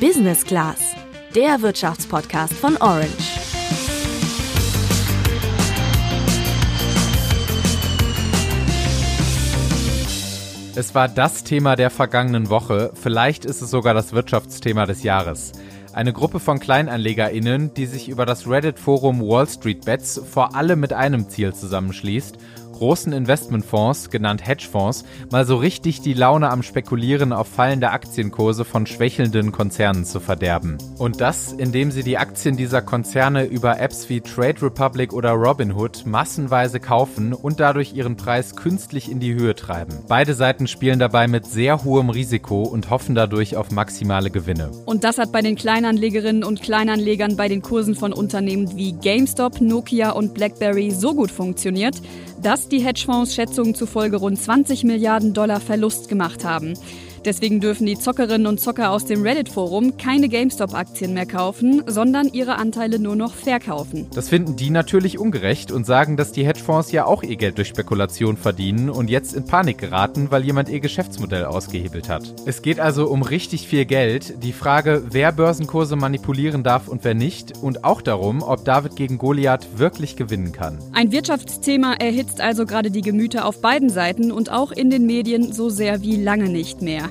Business Class, der Wirtschaftspodcast von Orange. Es war das Thema der vergangenen Woche, vielleicht ist es sogar das Wirtschaftsthema des Jahres. Eine Gruppe von KleinanlegerInnen, die sich über das Reddit-Forum Wall Street Bets vor allem mit einem Ziel zusammenschließt großen Investmentfonds, genannt Hedgefonds, mal so richtig die Laune am Spekulieren auf fallende Aktienkurse von schwächelnden Konzernen zu verderben. Und das, indem sie die Aktien dieser Konzerne über Apps wie Trade Republic oder Robinhood massenweise kaufen und dadurch ihren Preis künstlich in die Höhe treiben. Beide Seiten spielen dabei mit sehr hohem Risiko und hoffen dadurch auf maximale Gewinne. Und das hat bei den Kleinanlegerinnen und Kleinanlegern bei den Kursen von Unternehmen wie GameStop, Nokia und BlackBerry so gut funktioniert, dass die Hedgefonds Schätzungen zufolge rund 20 Milliarden Dollar Verlust gemacht haben. Deswegen dürfen die Zockerinnen und Zocker aus dem Reddit-Forum keine GameStop-Aktien mehr kaufen, sondern ihre Anteile nur noch verkaufen. Das finden die natürlich ungerecht und sagen, dass die Hedgefonds ja auch ihr Geld durch Spekulation verdienen und jetzt in Panik geraten, weil jemand ihr Geschäftsmodell ausgehebelt hat. Es geht also um richtig viel Geld. Die Frage, wer Börsenkurse manipulieren darf und wer nicht und auch darum, ob David gegen Goliath wirklich gewinnen kann. Ein Wirtschaftsthema erhitzt also gerade die Gemüter auf beiden Seiten und auch in den Medien so sehr wie lange nicht mehr.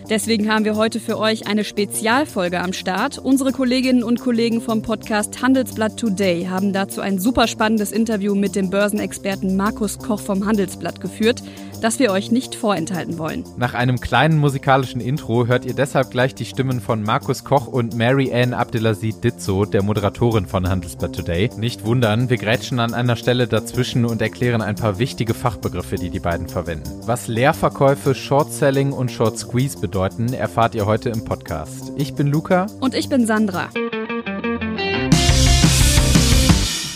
Deswegen haben wir heute für euch eine Spezialfolge am Start. Unsere Kolleginnen und Kollegen vom Podcast Handelsblatt Today haben dazu ein super spannendes Interview mit dem Börsenexperten Markus Koch vom Handelsblatt geführt das wir euch nicht vorenthalten wollen. Nach einem kleinen musikalischen Intro hört ihr deshalb gleich die Stimmen von Markus Koch und Mary Ann Abdelaziz Ditzo, der Moderatorin von Handelsblatt Today. Nicht wundern, wir grätschen an einer Stelle dazwischen und erklären ein paar wichtige Fachbegriffe, die die beiden verwenden. Was Leerverkäufe, Short Selling und Short Squeeze bedeuten, erfahrt ihr heute im Podcast. Ich bin Luca. Und ich bin Sandra.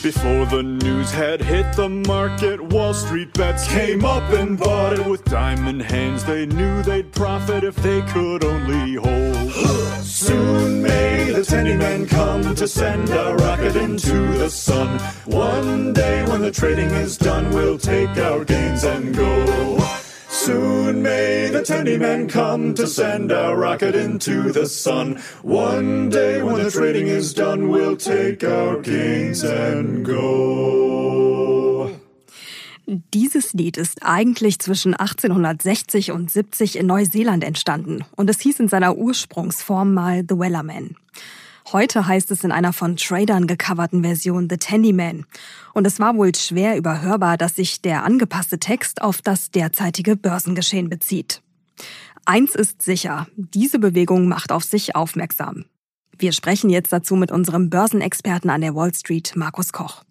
Before the news had hit the market, Wall Street bets came up and bought it with diamond hands. They knew they'd profit if they could only hold. Soon may the tenny men come to send a rocket into the sun. One day when the trading is done, we'll take our gains and go. Soon may the tenny men come to send a rocket into the sun. One day when the trading is done, we'll take our gains and go. Dieses Lied ist eigentlich zwischen 1860 und 70 in Neuseeland entstanden und es hieß in seiner Ursprungsform mal The Wellerman. Heute heißt es in einer von Tradern gecoverten Version The Tandyman. Und es war wohl schwer überhörbar, dass sich der angepasste Text auf das derzeitige Börsengeschehen bezieht. Eins ist sicher, diese Bewegung macht auf sich aufmerksam. Wir sprechen jetzt dazu mit unserem Börsenexperten an der Wall Street, Markus Koch.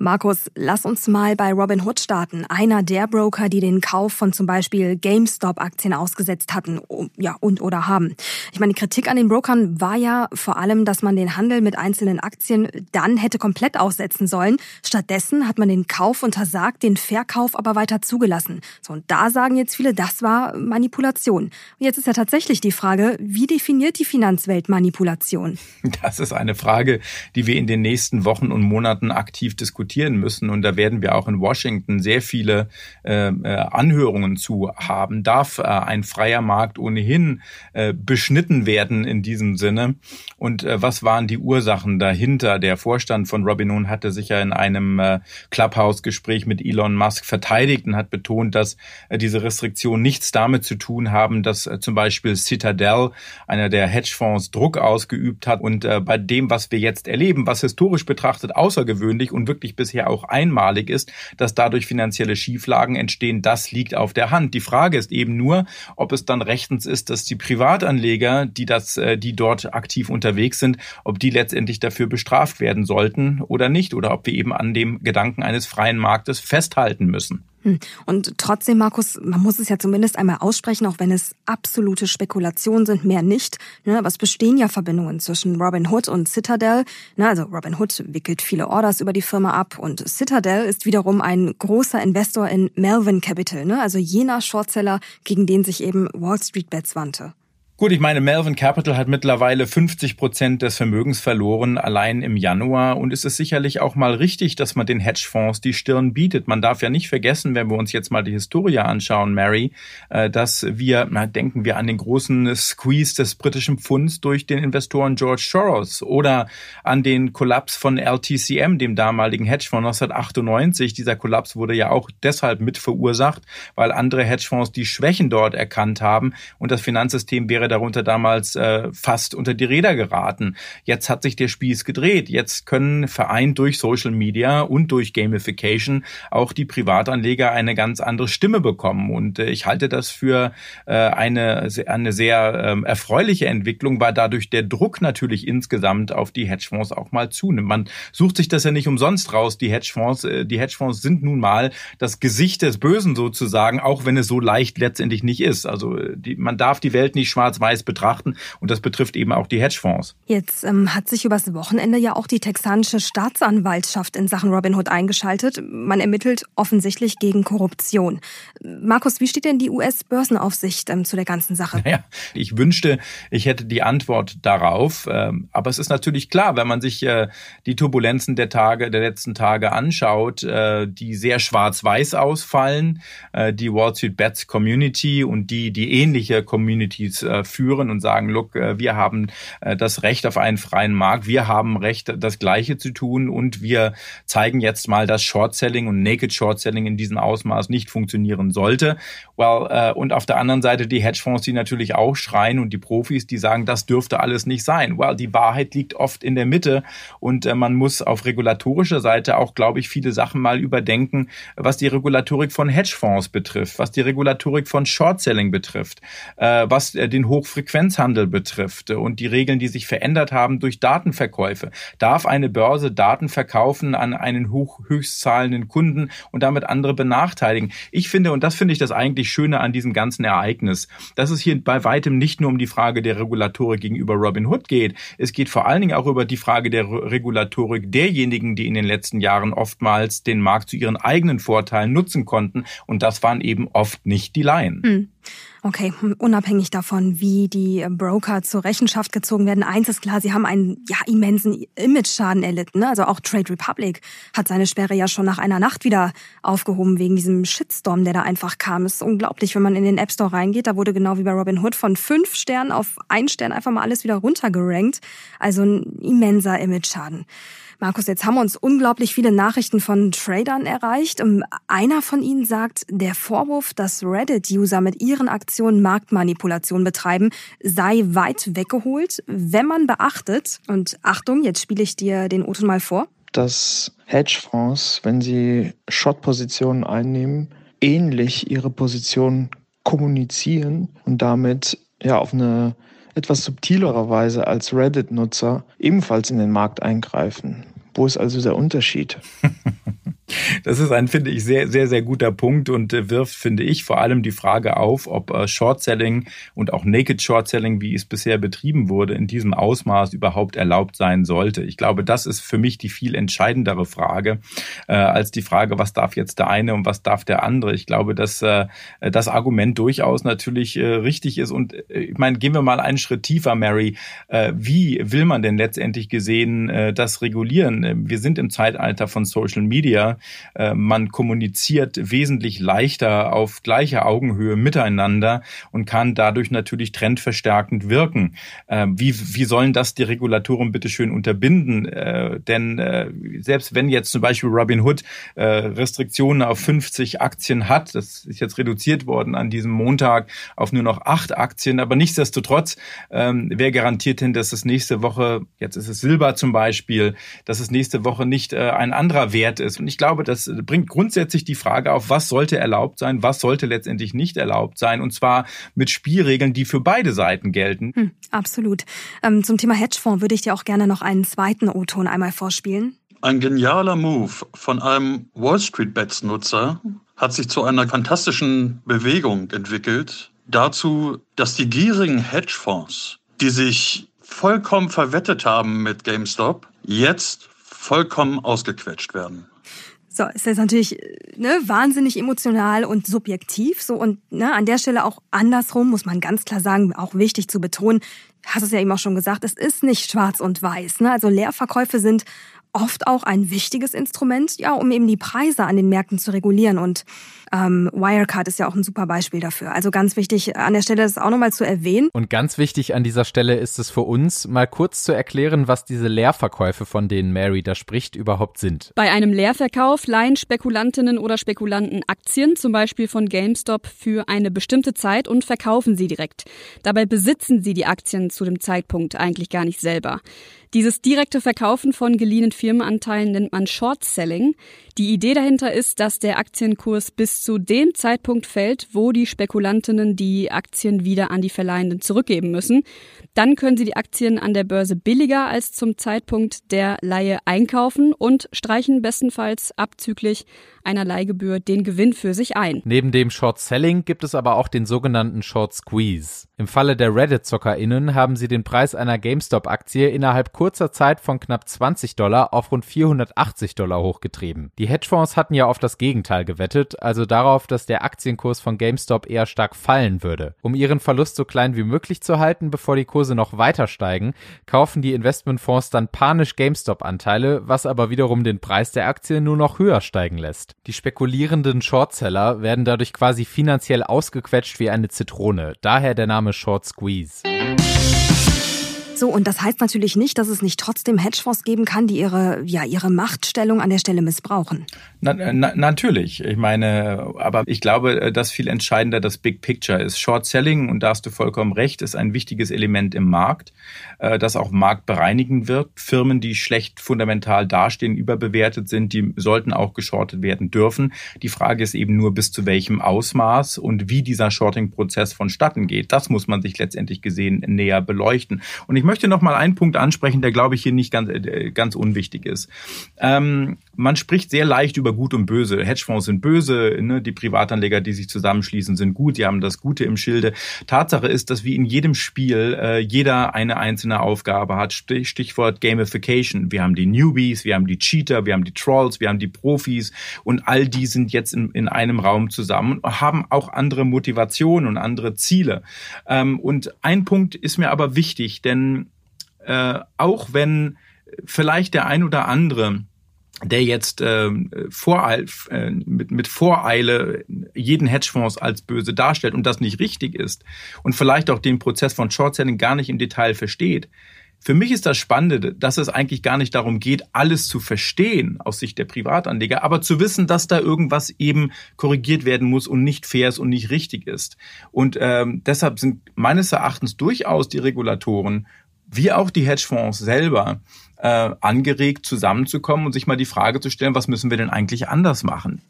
Markus, lass uns mal bei Robinhood starten. Einer der Broker, die den Kauf von zum Beispiel GameStop-Aktien ausgesetzt hatten, ja, und oder haben. Ich meine, die Kritik an den Brokern war ja vor allem, dass man den Handel mit einzelnen Aktien dann hätte komplett aussetzen sollen. Stattdessen hat man den Kauf untersagt, den Verkauf aber weiter zugelassen. So, und da sagen jetzt viele, das war Manipulation. Und jetzt ist ja tatsächlich die Frage, wie definiert die Finanzwelt Manipulation? Das ist eine Frage, die wir in den nächsten Wochen und Monaten aktiv diskutieren diskutieren müssen. Und da werden wir auch in Washington sehr viele äh, äh, Anhörungen zu haben. Darf äh, ein freier Markt ohnehin äh, beschnitten werden in diesem Sinne? Und äh, was waren die Ursachen dahinter? Der Vorstand von Robinhood hatte sich ja in einem äh, Clubhouse-Gespräch mit Elon Musk verteidigt und hat betont, dass äh, diese Restriktionen nichts damit zu tun haben, dass äh, zum Beispiel Citadel, einer der Hedgefonds, Druck ausgeübt hat. Und äh, bei dem, was wir jetzt erleben, was historisch betrachtet außergewöhnlich und wirklich bisher auch einmalig ist, dass dadurch finanzielle Schieflagen entstehen, das liegt auf der Hand. Die Frage ist eben nur, ob es dann rechtens ist, dass die Privatanleger, die das, äh, die dort aktiv unterwegs sind, ob die letztendlich dafür bestraft werden sollten oder nicht, oder ob wir eben an dem Gedanken eines freien Marktes festhalten müssen. Hm. Und trotzdem, Markus, man muss es ja zumindest einmal aussprechen, auch wenn es absolute Spekulationen sind, mehr nicht. Ne, aber es bestehen ja Verbindungen zwischen Robin Hood und Citadel. Ne, also Robin Hood wickelt viele Orders über die Firma ab und Citadel ist wiederum ein großer Investor in Melvin Capital, ne, also jener Shortseller, gegen den sich eben Wall Street Bets wandte. Gut, ich meine, Melvin Capital hat mittlerweile 50 Prozent des Vermögens verloren, allein im Januar. Und es ist sicherlich auch mal richtig, dass man den Hedgefonds die Stirn bietet. Man darf ja nicht vergessen, wenn wir uns jetzt mal die Historie anschauen, Mary, äh, dass wir, na, denken wir an den großen Squeeze des britischen Pfunds durch den Investoren George Soros oder an den Kollaps von LTCM, dem damaligen Hedgefonds 1998. Dieser Kollaps wurde ja auch deshalb mit verursacht, weil andere Hedgefonds die Schwächen dort erkannt haben und das Finanzsystem wäre darunter damals äh, fast unter die Räder geraten. Jetzt hat sich der Spieß gedreht. Jetzt können vereint durch Social Media und durch Gamification auch die Privatanleger eine ganz andere Stimme bekommen. Und äh, ich halte das für äh, eine, eine sehr ähm, erfreuliche Entwicklung, weil dadurch der Druck natürlich insgesamt auf die Hedgefonds auch mal zunimmt. Man sucht sich das ja nicht umsonst raus. Die Hedgefonds, äh, die Hedgefonds sind nun mal das Gesicht des Bösen sozusagen, auch wenn es so leicht letztendlich nicht ist. Also äh, die, man darf die Welt nicht schwarz schwarz-weiß betrachten. Und das betrifft eben auch die Hedgefonds. Jetzt ähm, hat sich übers Wochenende ja auch die texanische Staatsanwaltschaft in Sachen Robinhood eingeschaltet. Man ermittelt offensichtlich gegen Korruption. Markus, wie steht denn die US-Börsenaufsicht ähm, zu der ganzen Sache? Naja, ich wünschte, ich hätte die Antwort darauf. Ähm, aber es ist natürlich klar, wenn man sich äh, die Turbulenzen der Tage, der letzten Tage anschaut, äh, die sehr schwarz-weiß ausfallen, äh, die Wall Street Bets Community und die, die ähnliche Communities äh, führen und sagen, look, äh, wir haben äh, das Recht auf einen freien Markt, wir haben Recht, das Gleiche zu tun und wir zeigen jetzt mal, dass Short-Selling und Naked Short-Selling in diesem Ausmaß nicht funktionieren sollte. Well, äh, und auf der anderen Seite die Hedgefonds, die natürlich auch schreien und die Profis, die sagen, das dürfte alles nicht sein. Well, die Wahrheit liegt oft in der Mitte und man muss auf regulatorischer Seite auch, glaube ich, viele Sachen mal überdenken, was die Regulatorik von Hedgefonds betrifft, was die Regulatorik von Short-Selling betrifft, was den Hochfrequenzhandel betrifft und die Regeln, die sich verändert haben durch Datenverkäufe. Darf eine Börse Daten verkaufen an einen hoch, höchstzahlenden Kunden und damit andere benachteiligen? Ich finde, und das finde ich das eigentlich Schöne an diesem ganzen Ereignis, dass es hier bei weitem nicht nur um die Frage der Regulatorik gegenüber Robinhood geht. Es geht vor allen Dingen auch über die Frage der Regulatorik derjenigen, die in den letzten Jahren oftmals den Markt zu ihren eigenen Vorteilen nutzen konnten. Und das waren eben oft nicht die Laien. Hm. Okay, unabhängig davon, wie die Broker zur Rechenschaft gezogen werden, eins ist klar, sie haben einen ja, immensen Image-Schaden erlitten. Ne? Also auch Trade Republic hat seine Sperre ja schon nach einer Nacht wieder aufgehoben wegen diesem Shitstorm, der da einfach kam. Es ist unglaublich, wenn man in den App Store reingeht. Da wurde genau wie bei Robin Hood von fünf Sternen auf einen Stern einfach mal alles wieder runtergerankt. Also ein immenser Image-Schaden. Markus, jetzt haben uns unglaublich viele Nachrichten von Tradern erreicht. Ähm, einer von ihnen sagt, der Vorwurf, dass Reddit-User mit ihren Aktionen Marktmanipulation betreiben, sei weit weggeholt, wenn man beachtet, und Achtung, jetzt spiele ich dir den Oton mal vor, dass Hedgefonds, wenn sie Short-Positionen einnehmen, ähnlich ihre Position kommunizieren und damit ja auf eine etwas subtilere Weise als Reddit-Nutzer ebenfalls in den Markt eingreifen. Wo ist also der Unterschied? Das ist ein, finde ich, sehr, sehr, sehr guter Punkt und äh, wirft, finde ich, vor allem die Frage auf, ob äh, Short-Selling und auch Naked Short-Selling, wie es bisher betrieben wurde, in diesem Ausmaß überhaupt erlaubt sein sollte. Ich glaube, das ist für mich die viel entscheidendere Frage äh, als die Frage, was darf jetzt der eine und was darf der andere. Ich glaube, dass äh, das Argument durchaus natürlich äh, richtig ist. Und äh, ich meine, gehen wir mal einen Schritt tiefer, Mary. Äh, wie will man denn letztendlich gesehen äh, das regulieren? Wir sind im Zeitalter von Social Media. Äh, man kommuniziert wesentlich leichter auf gleicher Augenhöhe miteinander und kann dadurch natürlich trendverstärkend wirken. Äh, wie, wie sollen das die Regulatoren bitteschön unterbinden? Äh, denn selbst wenn jetzt zum Beispiel Robinhood Restriktionen auf 50 Aktien hat, das ist jetzt reduziert worden an diesem Montag auf nur noch acht Aktien, aber nichtsdestotrotz, ähm, wer garantiert denn, dass es nächste Woche, jetzt ist es Silber zum Beispiel, dass es nächste Woche nicht ein anderer Wert ist? Und ich glaube, glaube, das bringt grundsätzlich die Frage auf, was sollte erlaubt sein, was sollte letztendlich nicht erlaubt sein, und zwar mit Spielregeln, die für beide Seiten gelten. Hm, absolut. Ähm, zum Thema Hedgefonds würde ich dir auch gerne noch einen zweiten O-Ton einmal vorspielen. Ein genialer Move von einem Wall Street Bets Nutzer hat sich zu einer fantastischen Bewegung entwickelt. Dazu, dass die gierigen Hedgefonds, die sich vollkommen verwettet haben mit GameStop, jetzt vollkommen ausgequetscht werden. So, ist jetzt natürlich ne, wahnsinnig emotional und subjektiv. So und ne, an der Stelle auch andersrum muss man ganz klar sagen, auch wichtig zu betonen. Hast es ja eben auch schon gesagt, es ist nicht schwarz und weiß. Ne? Also Leerverkäufe sind oft auch ein wichtiges Instrument, ja, um eben die Preise an den Märkten zu regulieren. Und ähm, Wirecard ist ja auch ein super Beispiel dafür. Also ganz wichtig an der Stelle das auch nochmal zu erwähnen. Und ganz wichtig an dieser Stelle ist es für uns, mal kurz zu erklären, was diese Leerverkäufe, von denen Mary da spricht, überhaupt sind. Bei einem Leerverkauf leihen Spekulantinnen oder Spekulanten Aktien, zum Beispiel von GameStop, für eine bestimmte Zeit und verkaufen sie direkt. Dabei besitzen sie die Aktien zu dem Zeitpunkt eigentlich gar nicht selber. Dieses direkte Verkaufen von geliehenen Firmenanteilen nennt man Short Selling. Die Idee dahinter ist, dass der Aktienkurs bis zu dem Zeitpunkt fällt, wo die Spekulantinnen die Aktien wieder an die Verleihenden zurückgeben müssen. Dann können sie die Aktien an der Börse billiger als zum Zeitpunkt der Leihe einkaufen und streichen bestenfalls abzüglich einer Leihgebühr den Gewinn für sich ein. Neben dem Short Selling gibt es aber auch den sogenannten Short Squeeze. Im Falle der Reddit-ZockerInnen haben sie den Preis einer GameStop-Aktie innerhalb kurzer Zeit von knapp 20 Dollar auf rund 480 Dollar hochgetrieben. Die Hedgefonds hatten ja auf das Gegenteil gewettet, also darauf, dass der Aktienkurs von GameStop eher stark fallen würde. Um ihren Verlust so klein wie möglich zu halten, bevor die Kurse noch weiter steigen, kaufen die Investmentfonds dann panisch GameStop-Anteile, was aber wiederum den Preis der Aktie nur noch höher steigen lässt. Die spekulierenden Shortseller werden dadurch quasi finanziell ausgequetscht wie eine Zitrone, daher der Name Short Squeeze. So, und das heißt natürlich nicht, dass es nicht trotzdem Hedgefonds geben kann, die ihre, ja, ihre Machtstellung an der Stelle missbrauchen. Na, na, natürlich. Ich meine, aber ich glaube, dass viel entscheidender das Big Picture ist. Short Selling, und da hast du vollkommen recht, ist ein wichtiges Element im Markt, äh, das auch Markt bereinigen wird. Firmen, die schlecht fundamental dastehen, überbewertet sind, die sollten auch geschortet werden dürfen. Die Frage ist eben nur, bis zu welchem Ausmaß und wie dieser Shorting-Prozess vonstatten geht. Das muss man sich letztendlich gesehen näher beleuchten. Und ich möchte noch mal einen Punkt ansprechen, der glaube ich hier nicht ganz, äh, ganz unwichtig ist. Ähm, man spricht sehr leicht über Gut und Böse. Hedgefonds sind böse, ne? die Privatanleger, die sich zusammenschließen, sind gut, die haben das Gute im Schilde. Tatsache ist, dass wie in jedem Spiel äh, jeder eine einzelne Aufgabe hat. Stichwort Gamification. Wir haben die Newbies, wir haben die Cheater, wir haben die Trolls, wir haben die Profis und all die sind jetzt in, in einem Raum zusammen und haben auch andere Motivationen und andere Ziele. Ähm, und ein Punkt ist mir aber wichtig, denn äh, auch wenn vielleicht der ein oder andere der jetzt äh, Voreil, äh, mit, mit Voreile jeden Hedgefonds als böse darstellt und das nicht richtig ist und vielleicht auch den Prozess von Short-Selling gar nicht im Detail versteht. Für mich ist das Spannende, dass es eigentlich gar nicht darum geht, alles zu verstehen aus Sicht der Privatanleger, aber zu wissen, dass da irgendwas eben korrigiert werden muss und nicht fair ist und nicht richtig ist. Und ähm, deshalb sind meines Erachtens durchaus die Regulatoren wie auch die Hedgefonds selber äh, angeregt, zusammenzukommen und sich mal die Frage zu stellen, was müssen wir denn eigentlich anders machen?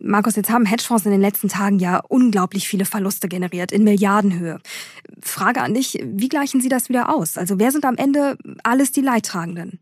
Markus, jetzt haben Hedgefonds in den letzten Tagen ja unglaublich viele Verluste generiert, in Milliardenhöhe. Frage an dich, wie gleichen Sie das wieder aus? Also wer sind am Ende alles die Leidtragenden?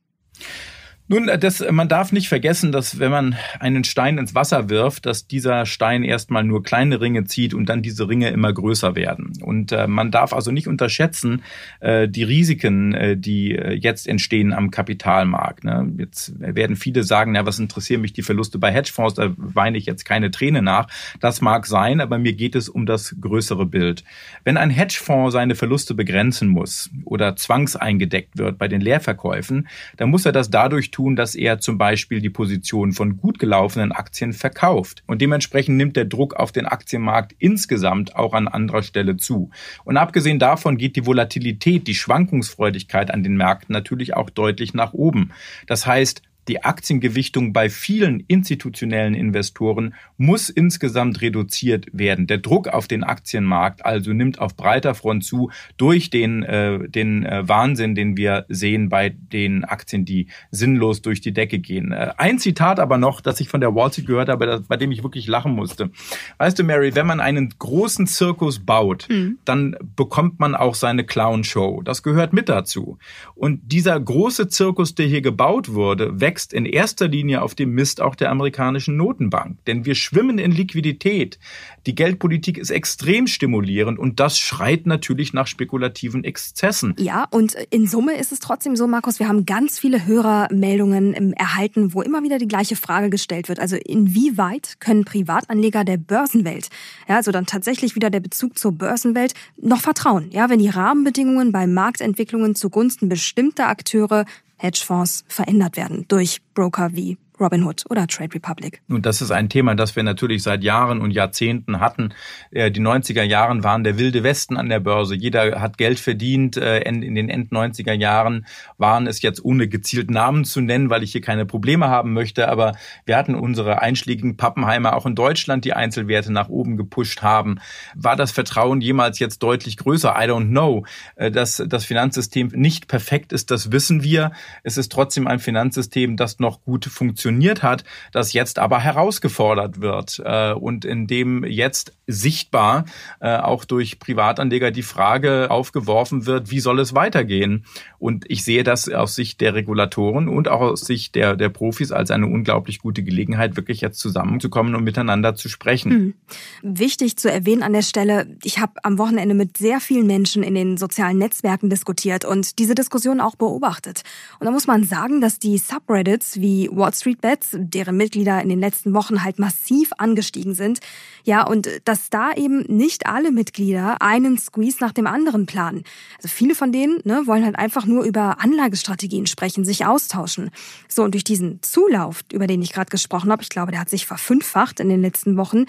Nun, äh, das, man darf nicht vergessen, dass wenn man einen Stein ins Wasser wirft, dass dieser Stein erstmal nur kleine Ringe zieht und dann diese Ringe immer größer werden. Und äh, man darf also nicht unterschätzen äh, die Risiken, äh, die äh, jetzt entstehen am Kapitalmarkt. Ne? Jetzt werden viele sagen, ja, was interessieren mich die Verluste bei Hedgefonds, da weine ich jetzt keine Träne nach. Das mag sein, aber mir geht es um das größere Bild. Wenn ein Hedgefonds seine Verluste begrenzen muss oder zwangseingedeckt wird bei den Leerverkäufen, dann muss er das dadurch tun, dass er zum Beispiel die Position von gut gelaufenen Aktien verkauft. Und dementsprechend nimmt der Druck auf den Aktienmarkt insgesamt auch an anderer Stelle zu. Und abgesehen davon geht die Volatilität, die Schwankungsfreudigkeit an den Märkten natürlich auch deutlich nach oben. Das heißt, die Aktiengewichtung bei vielen institutionellen Investoren muss insgesamt reduziert werden. Der Druck auf den Aktienmarkt also nimmt auf breiter Front zu durch den, äh, den äh, Wahnsinn, den wir sehen bei den Aktien, die sinnlos durch die Decke gehen. Äh, ein Zitat aber noch, das ich von der Wall Street gehört habe, das, bei dem ich wirklich lachen musste. Weißt du, Mary, wenn man einen großen Zirkus baut, mhm. dann bekommt man auch seine Clown-Show. Das gehört mit dazu. Und dieser große Zirkus, der hier gebaut wurde, wächst wächst in erster Linie auf dem Mist auch der amerikanischen Notenbank. Denn wir schwimmen in Liquidität. Die Geldpolitik ist extrem stimulierend und das schreit natürlich nach spekulativen Exzessen. Ja, und in Summe ist es trotzdem so, Markus, wir haben ganz viele Hörermeldungen erhalten, wo immer wieder die gleiche Frage gestellt wird. Also inwieweit können Privatanleger der Börsenwelt, ja, also dann tatsächlich wieder der Bezug zur Börsenwelt, noch vertrauen? Ja, wenn die Rahmenbedingungen bei Marktentwicklungen zugunsten bestimmter Akteure Hedgefonds verändert werden durch Broker wie Robinhood oder Trade Republic. Und das ist ein Thema, das wir natürlich seit Jahren und Jahrzehnten hatten. Äh, die 90er Jahren waren der wilde Westen an der Börse. Jeder hat Geld verdient. Äh, in den End 90er Jahren waren es jetzt ohne gezielt Namen zu nennen, weil ich hier keine Probleme haben möchte. Aber wir hatten unsere einschlägigen Pappenheimer auch in Deutschland, die Einzelwerte nach oben gepusht haben. War das Vertrauen jemals jetzt deutlich größer? I don't know. Äh, dass das Finanzsystem nicht perfekt ist, das wissen wir. Es ist trotzdem ein Finanzsystem, das noch gut funktioniert funktioniert hat, das jetzt aber herausgefordert wird äh, und in dem jetzt sichtbar äh, auch durch Privatanleger die Frage aufgeworfen wird, wie soll es weitergehen? Und ich sehe das aus Sicht der Regulatoren und auch aus Sicht der, der Profis als eine unglaublich gute Gelegenheit, wirklich jetzt zusammenzukommen und miteinander zu sprechen. Hm. Wichtig zu erwähnen an der Stelle, ich habe am Wochenende mit sehr vielen Menschen in den sozialen Netzwerken diskutiert und diese Diskussion auch beobachtet. Und da muss man sagen, dass die Subreddits wie Wall Street Bets, deren Mitglieder in den letzten Wochen halt massiv angestiegen sind. Ja, und dass da eben nicht alle Mitglieder einen Squeeze nach dem anderen planen. Also viele von denen ne, wollen halt einfach nur über Anlagestrategien sprechen, sich austauschen. So, und durch diesen Zulauf, über den ich gerade gesprochen habe, ich glaube, der hat sich verfünffacht in den letzten Wochen,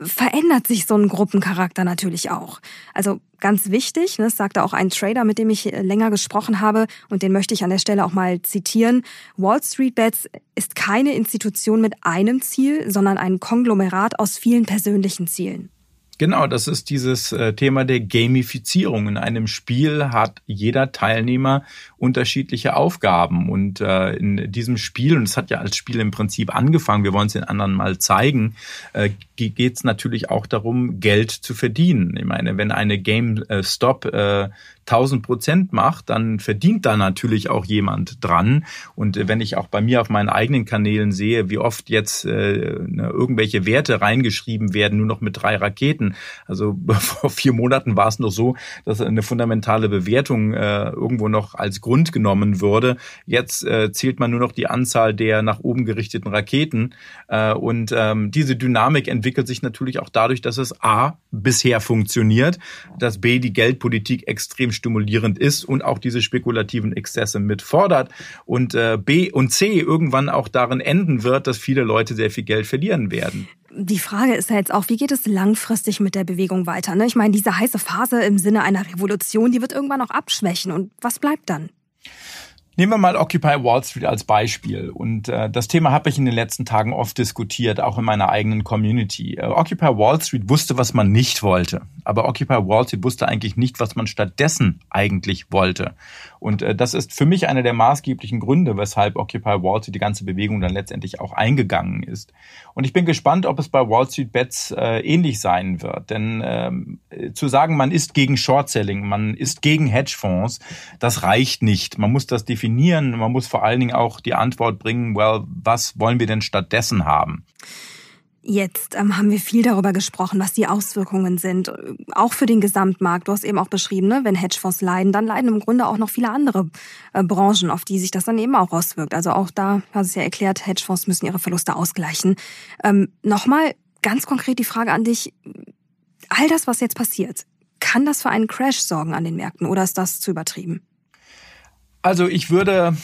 verändert sich so ein Gruppencharakter natürlich auch. Also ganz wichtig, ne, das sagte auch ein Trader, mit dem ich äh, länger gesprochen habe, und den möchte ich an der Stelle auch mal zitieren. Wall Street Bets ist keine Institution mit einem Ziel, sondern ein Konglomerat aus vielen persönlichen Zielen. Genau, das ist dieses äh, Thema der Gamifizierung. In einem Spiel hat jeder Teilnehmer unterschiedliche Aufgaben. Und äh, in diesem Spiel, und es hat ja als Spiel im Prinzip angefangen, wir wollen es den anderen mal zeigen, äh, geht es natürlich auch darum, Geld zu verdienen. Ich meine, wenn eine GameStop äh, 1000 Prozent macht, dann verdient da natürlich auch jemand dran. Und äh, wenn ich auch bei mir auf meinen eigenen Kanälen sehe, wie oft jetzt äh, ne, irgendwelche Werte reingeschrieben werden, nur noch mit drei Raketen. Also vor vier Monaten war es noch so, dass eine fundamentale Bewertung äh, irgendwo noch als Grund genommen würde. Jetzt äh, zählt man nur noch die Anzahl der nach oben gerichteten Raketen. Äh, und ähm, diese Dynamik entwickelt sich natürlich auch dadurch, dass es A bisher funktioniert, dass B die Geldpolitik extrem stimulierend ist und auch diese spekulativen Exzesse mitfordert und äh, B und C irgendwann auch darin enden wird, dass viele Leute sehr viel Geld verlieren werden. Die Frage ist ja jetzt auch, wie geht es langfristig mit der Bewegung weiter? Ne? Ich meine, diese heiße Phase im Sinne einer Revolution, die wird irgendwann auch abschwächen. Und was bleibt dann? Nehmen wir mal Occupy Wall Street als Beispiel. Und äh, das Thema habe ich in den letzten Tagen oft diskutiert, auch in meiner eigenen Community. Äh, Occupy Wall Street wusste, was man nicht wollte. Aber Occupy Wall Street wusste eigentlich nicht, was man stattdessen eigentlich wollte. Und äh, das ist für mich einer der maßgeblichen Gründe, weshalb Occupy Wall Street die ganze Bewegung dann letztendlich auch eingegangen ist. Und ich bin gespannt, ob es bei Wall Street Bets äh, ähnlich sein wird. Denn ähm, zu sagen, man ist gegen Short Selling, man ist gegen Hedgefonds, das reicht nicht. Man muss das definieren definieren. Man muss vor allen Dingen auch die Antwort bringen, well, was wollen wir denn stattdessen haben? Jetzt ähm, haben wir viel darüber gesprochen, was die Auswirkungen sind, auch für den Gesamtmarkt. Du hast eben auch beschrieben, ne? wenn Hedgefonds leiden, dann leiden im Grunde auch noch viele andere äh, Branchen, auf die sich das dann eben auch auswirkt. Also auch da, hast du es ja erklärt, Hedgefonds müssen ihre Verluste ausgleichen. Ähm, Nochmal ganz konkret die Frage an dich. All das, was jetzt passiert, kann das für einen Crash sorgen an den Märkten oder ist das zu übertrieben? Also ich würde,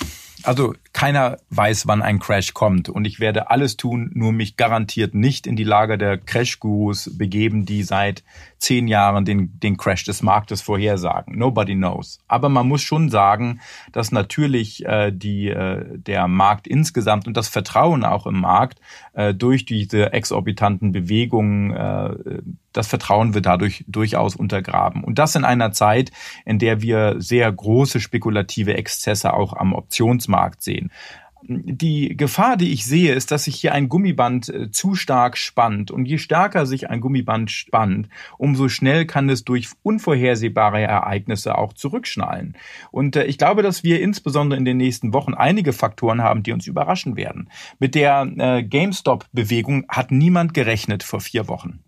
also keiner weiß, wann ein Crash kommt. Und ich werde alles tun, nur mich garantiert nicht in die Lager der Crash-Gurus begeben, die seit zehn Jahren den, den Crash des Marktes vorhersagen. Nobody knows. Aber man muss schon sagen, dass natürlich äh, die, äh, der Markt insgesamt und das Vertrauen auch im Markt äh, durch diese exorbitanten Bewegungen, äh, das Vertrauen wird dadurch durchaus untergraben. Und das in einer Zeit, in der wir sehr große spekulative Exzesse auch am Optionsmarkt sehen. die Gefahr, die ich sehe, ist, dass sich hier ein Gummiband äh, zu stark spannt. Und je stärker sich ein Gummiband spannt, umso schnell kann es durch unvorhersehbare Ereignisse auch zurückschnallen. Und äh, ich glaube, dass wir insbesondere in den nächsten Wochen einige Faktoren haben, die uns überraschen werden. Mit der äh, GameStop-Bewegung hat niemand gerechnet vor vier Wochen.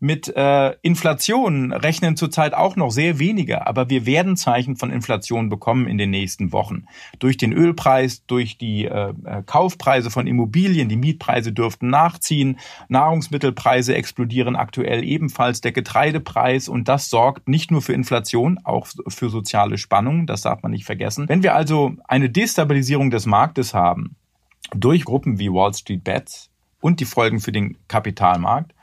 Mit äh, Inflation rechnen zurzeit auch noch sehr wenige, aber wir werden Zeichen von Inflation bekommen in den nächsten Wochen. Durch den Ölpreis, durch die äh, äh, Kaufpreise von Immobilien, die Mietpreise dürften nachziehen, Nahrungsmittelpreise explodieren aktuell ebenfalls, der Getreidepreis und das sorgt nicht nur für Inflation, auch für soziale Spannungen, das darf man nicht vergessen. Wenn wir also eine Destabilisierung des Marktes haben, durch Gruppen wie Wall Street Bets und die Folgen für den Kapitalmarkt,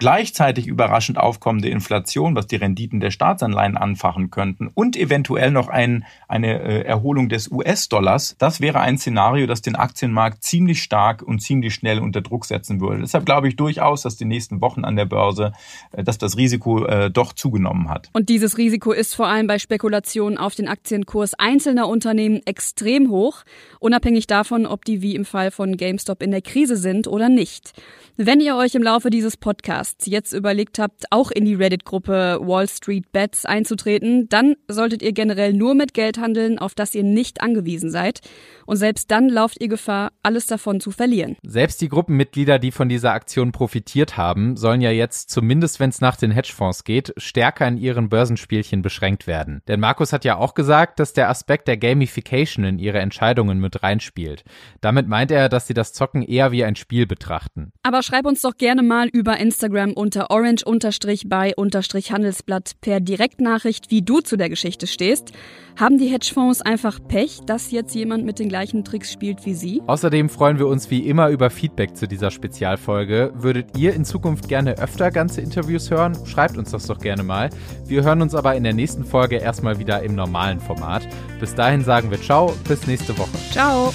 gleichzeitig überraschend aufkommende Inflation, was die Renditen der Staatsanleihen anfachen könnten und eventuell noch ein, eine äh, Erholung des US-Dollars, das wäre ein Szenario, das den Aktienmarkt ziemlich stark und ziemlich schnell unter Druck setzen würde. Deshalb glaube ich durchaus, dass die nächsten Wochen an der Börse, äh, dass das Risiko äh, doch zugenommen hat. Und dieses Risiko ist vor allem bei Spekulationen auf den Aktienkurs einzelner Unternehmen extrem hoch, unabhängig davon, ob die wie im Fall von GameStop in der Krise sind oder nicht. Wenn ihr euch im Laufe dieses Podcasts jetzt überlegt habt, auch in die Reddit-Gruppe Wall Street Bets einzutreten, dann solltet ihr generell nur mit Geld handeln, auf das ihr nicht angewiesen seid. Und selbst dann lauft ihr Gefahr, alles davon zu verlieren. Selbst die Gruppenmitglieder, die von dieser Aktion profitiert haben, sollen ja jetzt, zumindest wenn es nach den Hedgefonds geht, stärker in ihren Börsenspielchen beschränkt werden. Denn Markus hat ja auch gesagt, dass der Aspekt der Gamification in ihre Entscheidungen mit reinspielt. Damit meint er, dass sie das Zocken eher wie ein Spiel betrachten. Aber schreib uns doch gerne mal über Instagram unter orange-by-handelsblatt per Direktnachricht, wie du zu der Geschichte stehst. Haben die Hedgefonds einfach Pech, dass jetzt jemand mit den gleichen Tricks spielt wie sie? Außerdem freuen wir uns wie immer über Feedback zu dieser Spezialfolge. Würdet ihr in Zukunft gerne öfter ganze Interviews hören? Schreibt uns das doch gerne mal. Wir hören uns aber in der nächsten Folge erstmal wieder im normalen Format. Bis dahin sagen wir ciao, bis nächste Woche. Ciao.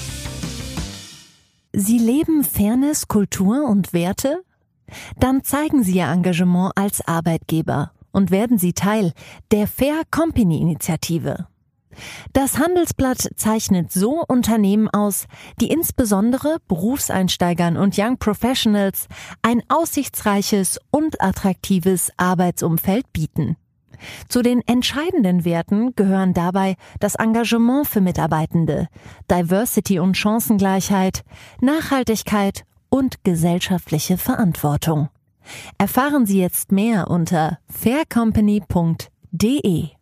Sie leben Fairness, Kultur und Werte? Dann zeigen Sie Ihr Engagement als Arbeitgeber und werden Sie Teil der Fair Company Initiative. Das Handelsblatt zeichnet so Unternehmen aus, die insbesondere Berufseinsteigern und Young Professionals ein aussichtsreiches und attraktives Arbeitsumfeld bieten. Zu den entscheidenden Werten gehören dabei das Engagement für Mitarbeitende, Diversity und Chancengleichheit, Nachhaltigkeit und gesellschaftliche Verantwortung. Erfahren Sie jetzt mehr unter faircompany.de.